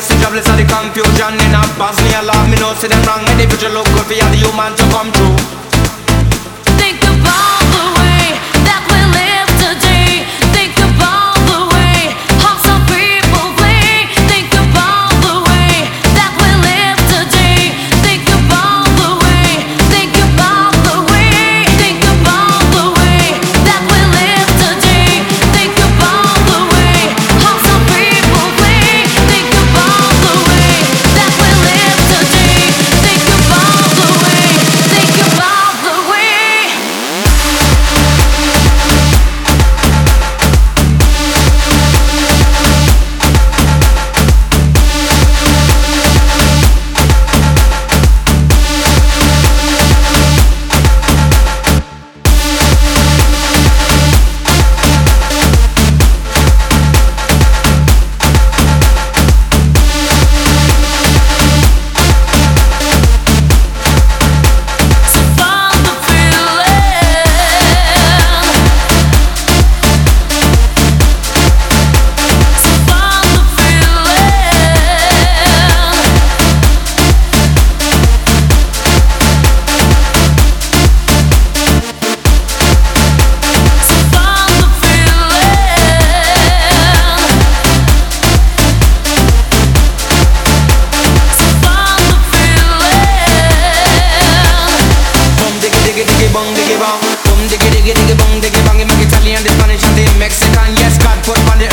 see jobless of the confusion in a past me alarm me know see them wrong and future look good for the human to come diggy diggy bong diggy bong, make Italian, the Spanish, and the Mexican. Yes, God put on the